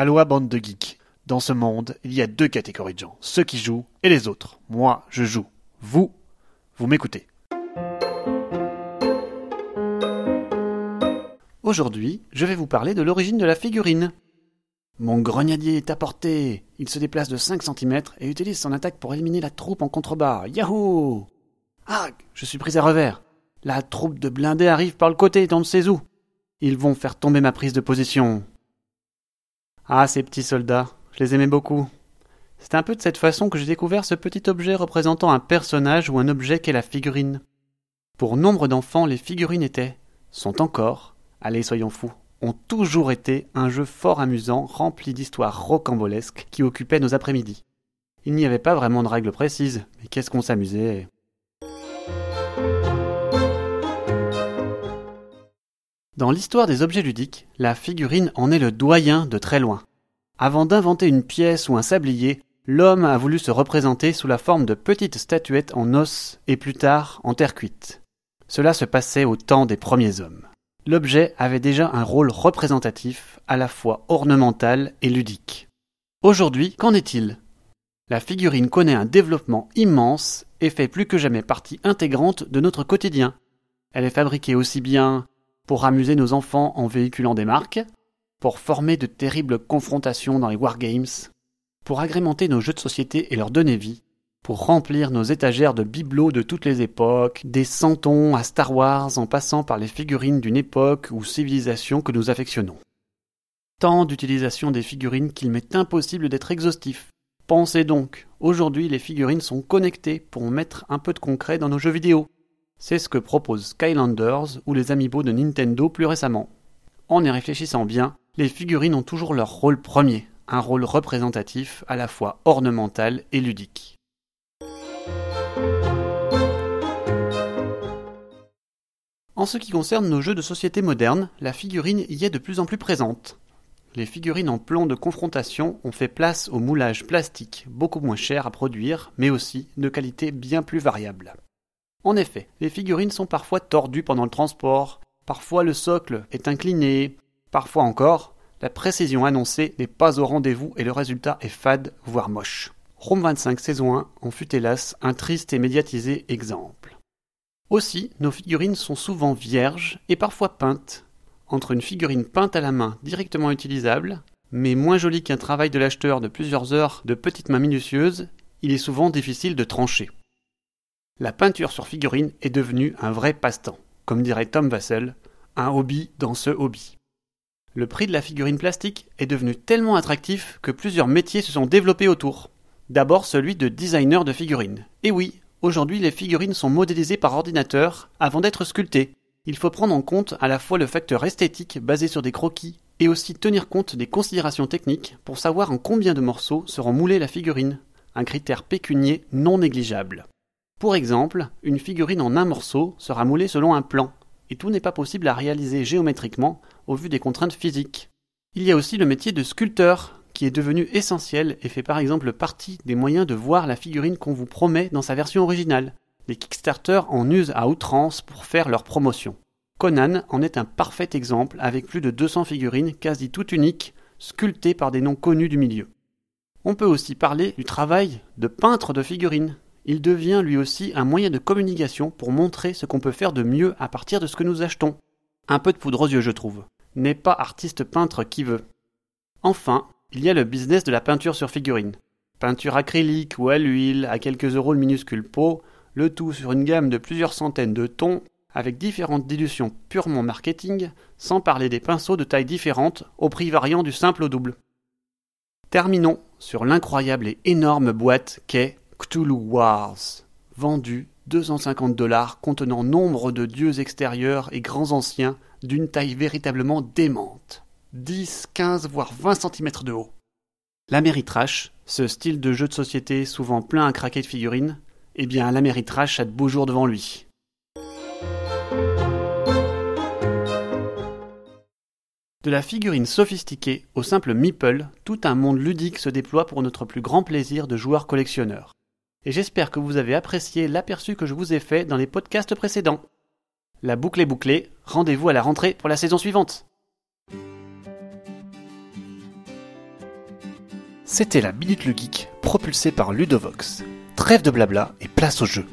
Aloha bande de geeks. Dans ce monde, il y a deux catégories de gens, ceux qui jouent et les autres. Moi, je joue. Vous, vous m'écoutez. Aujourd'hui, je vais vous parler de l'origine de la figurine. Mon grenadier est à portée. Il se déplace de 5 cm et utilise son attaque pour éliminer la troupe en contrebas. Yahoo Ah Je suis pris à revers. La troupe de blindés arrive par le côté, dans ne sait où. Ils vont faire tomber ma prise de position. Ah, ces petits soldats, je les aimais beaucoup. C'est un peu de cette façon que j'ai découvert ce petit objet représentant un personnage ou un objet qu'est la figurine. Pour nombre d'enfants, les figurines étaient, sont encore, allez soyons fous, ont toujours été un jeu fort amusant rempli d'histoires rocambolesques qui occupaient nos après-midi. Il n'y avait pas vraiment de règles précises, mais qu'est-ce qu'on s'amusait. Dans l'histoire des objets ludiques, la figurine en est le doyen de très loin. Avant d'inventer une pièce ou un sablier, l'homme a voulu se représenter sous la forme de petites statuettes en os et plus tard en terre cuite. Cela se passait au temps des premiers hommes. L'objet avait déjà un rôle représentatif, à la fois ornemental et ludique. Aujourd'hui, qu'en est-il? La figurine connaît un développement immense et fait plus que jamais partie intégrante de notre quotidien. Elle est fabriquée aussi bien pour amuser nos enfants en véhiculant des marques, pour former de terribles confrontations dans les wargames, pour agrémenter nos jeux de société et leur donner vie, pour remplir nos étagères de bibelots de toutes les époques, des santons à Star Wars en passant par les figurines d'une époque ou civilisation que nous affectionnons. Tant d'utilisation des figurines qu'il m'est impossible d'être exhaustif. Pensez donc, aujourd'hui les figurines sont connectées pour mettre un peu de concret dans nos jeux vidéo. C'est ce que proposent Skylanders ou les amiibo de Nintendo plus récemment. En y réfléchissant bien, les figurines ont toujours leur rôle premier, un rôle représentatif à la fois ornemental et ludique. En ce qui concerne nos jeux de société modernes, la figurine y est de plus en plus présente. Les figurines en plomb de confrontation ont fait place au moulage plastique, beaucoup moins cher à produire, mais aussi de qualité bien plus variable. En effet, les figurines sont parfois tordues pendant le transport, parfois le socle est incliné, parfois encore, la précision annoncée n'est pas au rendez-vous et le résultat est fade, voire moche. Rome 25 saison 1 en fut hélas un triste et médiatisé exemple. Aussi, nos figurines sont souvent vierges et parfois peintes. Entre une figurine peinte à la main directement utilisable, mais moins jolie qu'un travail de l'acheteur de plusieurs heures de petites mains minutieuses, il est souvent difficile de trancher. La peinture sur figurine est devenue un vrai passe-temps, comme dirait Tom Vassell, un hobby dans ce hobby. Le prix de la figurine plastique est devenu tellement attractif que plusieurs métiers se sont développés autour. D'abord celui de designer de figurines. Et oui, aujourd'hui les figurines sont modélisées par ordinateur avant d'être sculptées. Il faut prendre en compte à la fois le facteur esthétique basé sur des croquis et aussi tenir compte des considérations techniques pour savoir en combien de morceaux seront moulées la figurine, un critère pécunier non négligeable. Pour exemple, une figurine en un morceau sera moulée selon un plan, et tout n'est pas possible à réaliser géométriquement au vu des contraintes physiques. Il y a aussi le métier de sculpteur, qui est devenu essentiel et fait par exemple partie des moyens de voir la figurine qu'on vous promet dans sa version originale. Les Kickstarter en usent à outrance pour faire leur promotion. Conan en est un parfait exemple avec plus de 200 figurines quasi toutes uniques, sculptées par des noms connus du milieu. On peut aussi parler du travail de peintre de figurines, il devient lui aussi un moyen de communication pour montrer ce qu'on peut faire de mieux à partir de ce que nous achetons. Un peu de poudre aux yeux, je trouve. N'est pas artiste peintre qui veut. Enfin, il y a le business de la peinture sur figurine. Peinture acrylique ou à l'huile, à quelques euros le minuscule pot, le tout sur une gamme de plusieurs centaines de tons, avec différentes dilutions purement marketing, sans parler des pinceaux de tailles différentes, au prix variant du simple au double. Terminons sur l'incroyable et énorme boîte qu'est Cthulhu Wars, vendu 250 dollars contenant nombre de dieux extérieurs et grands anciens d'une taille véritablement démente. 10, 15, voire 20 cm de haut. L'Améritrash, ce style de jeu de société souvent plein à craquer de figurines, eh bien l'Améritrash a de beaux jours devant lui. De la figurine sophistiquée au simple meeple, tout un monde ludique se déploie pour notre plus grand plaisir de joueurs collectionneurs et j'espère que vous avez apprécié l'aperçu que je vous ai fait dans les podcasts précédents. La boucle est bouclée, rendez-vous à la rentrée pour la saison suivante. C'était la Minute le Geek, propulsée par Ludovox. Trêve de blabla et place au jeu.